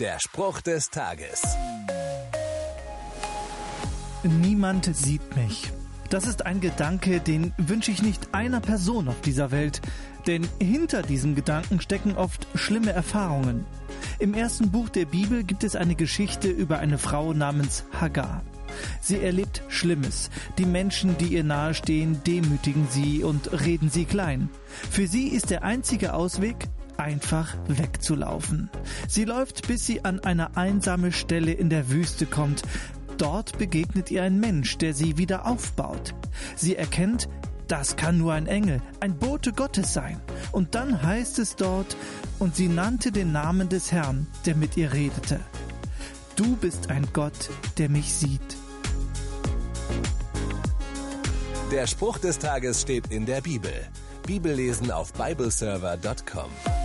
Der Spruch des Tages. Niemand sieht mich. Das ist ein Gedanke, den wünsche ich nicht einer Person auf dieser Welt, denn hinter diesem Gedanken stecken oft schlimme Erfahrungen. Im ersten Buch der Bibel gibt es eine Geschichte über eine Frau namens Hagar. Sie erlebt Schlimmes. Die Menschen, die ihr nahestehen, demütigen sie und reden sie klein. Für sie ist der einzige Ausweg, einfach wegzulaufen. Sie läuft, bis sie an eine einsame Stelle in der Wüste kommt. Dort begegnet ihr ein Mensch, der sie wieder aufbaut. Sie erkennt, das kann nur ein Engel, ein Bote Gottes sein. Und dann heißt es dort, und sie nannte den Namen des Herrn, der mit ihr redete. Du bist ein Gott, der mich sieht. Der Spruch des Tages steht in der Bibel. Bibellesen auf bibleserver.com.